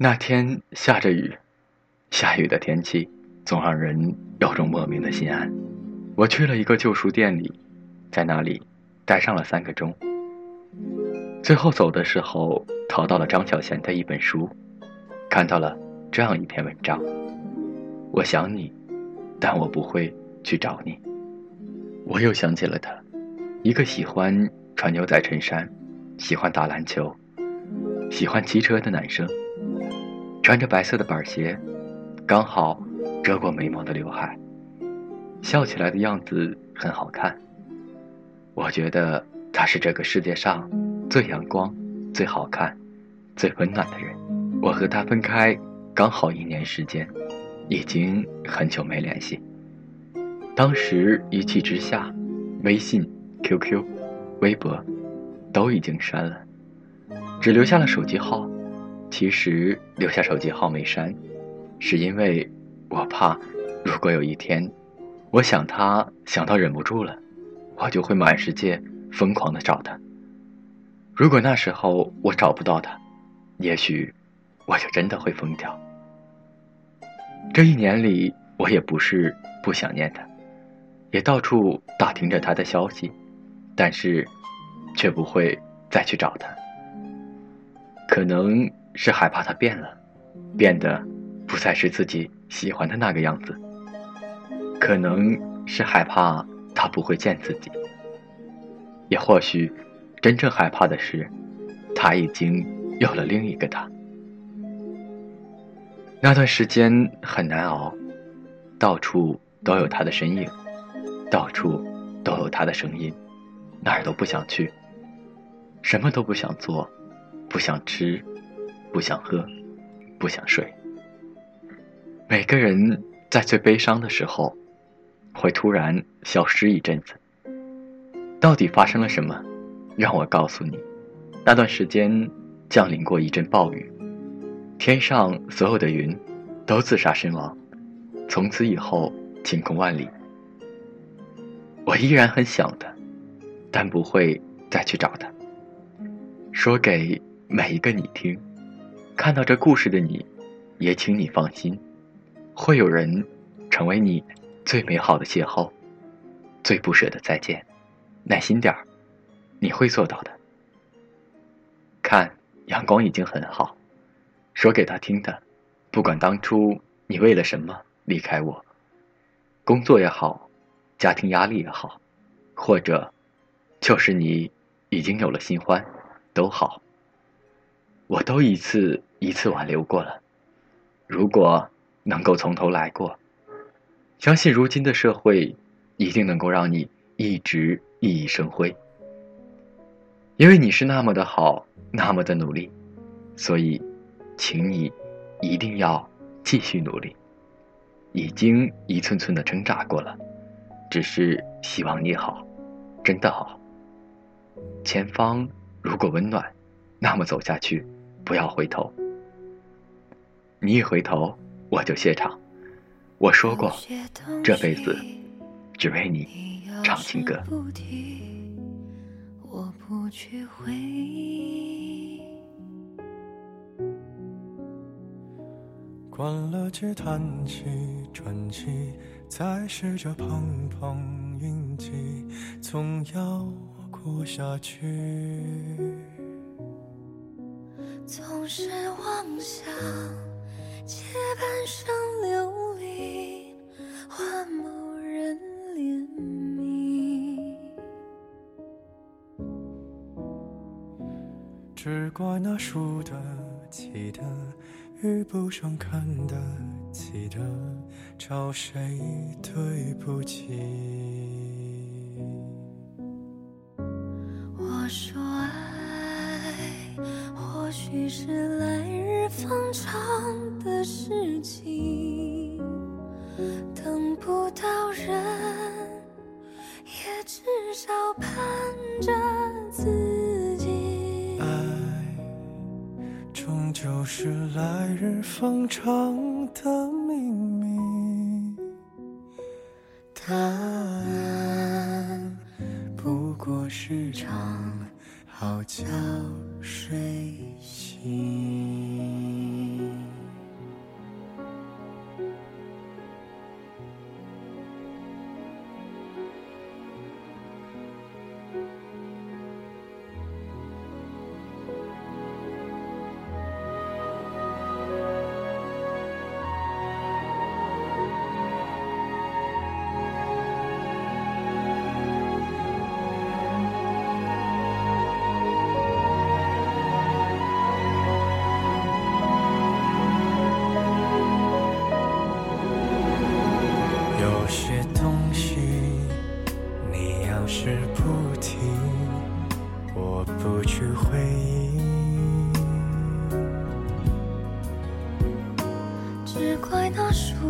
那天下着雨，下雨的天气总让人有种莫名的心安。我去了一个旧书店里，在那里待上了三个钟。最后走的时候，淘到了张小娴的一本书，看到了这样一篇文章：我想你，但我不会去找你。我又想起了他，一个喜欢穿牛仔衬衫、喜欢打篮球、喜欢骑车的男生，穿着白色的板鞋，刚好遮过眉毛的刘海。笑起来的样子很好看。我觉得他是这个世界上最阳光、最好看、最温暖的人。我和他分开刚好一年时间，已经很久没联系。当时一气之下，微信、QQ、微博都已经删了，只留下了手机号。其实留下手机号没删，是因为我怕，如果有一天。我想他，想到忍不住了，我就会满世界疯狂的找他。如果那时候我找不到他，也许我就真的会疯掉。这一年里，我也不是不想念他，也到处打听着他的消息，但是却不会再去找他。可能是害怕他变了，变得不再是自己喜欢的那个样子。可能是害怕他不会见自己，也或许真正害怕的是，他已经有了另一个他。那段时间很难熬，到处都有他的身影，到处都有他的声音，哪儿都不想去，什么都不想做，不想吃，不想喝，不想睡。每个人在最悲伤的时候。会突然消失一阵子。到底发生了什么？让我告诉你，那段时间降临过一阵暴雨，天上所有的云都自杀身亡，从此以后晴空万里。我依然很想他，但不会再去找他。说给每一个你听，看到这故事的你，也请你放心，会有人成为你。最美好的邂逅，最不舍的再见，耐心点儿，你会做到的。看，阳光已经很好，说给他听的，不管当初你为了什么离开我，工作也好，家庭压力也好，或者就是你已经有了新欢，都好，我都一次一次挽留过了。如果能够从头来过。相信如今的社会，一定能够让你一直熠熠生辉。因为你是那么的好，那么的努力，所以，请你一定要继续努力。已经一寸寸的挣扎过了，只是希望你好，真的好。前方如果温暖，那么走下去，不要回头。你一回头，我就谢场。我说过，这辈子只为你唱情歌。我不去回忆。关了机，叹气，转机，再试着碰碰运气，总要过下去。总是妄想借半生流离。换某人怜悯，只怪那输得起的，遇不上看得起的，找谁对不起？我说，许是来日方长的事情。等不到人，也至少盼着自己。爱，终究是来日方长的秘密。答案不过是场好觉睡醒。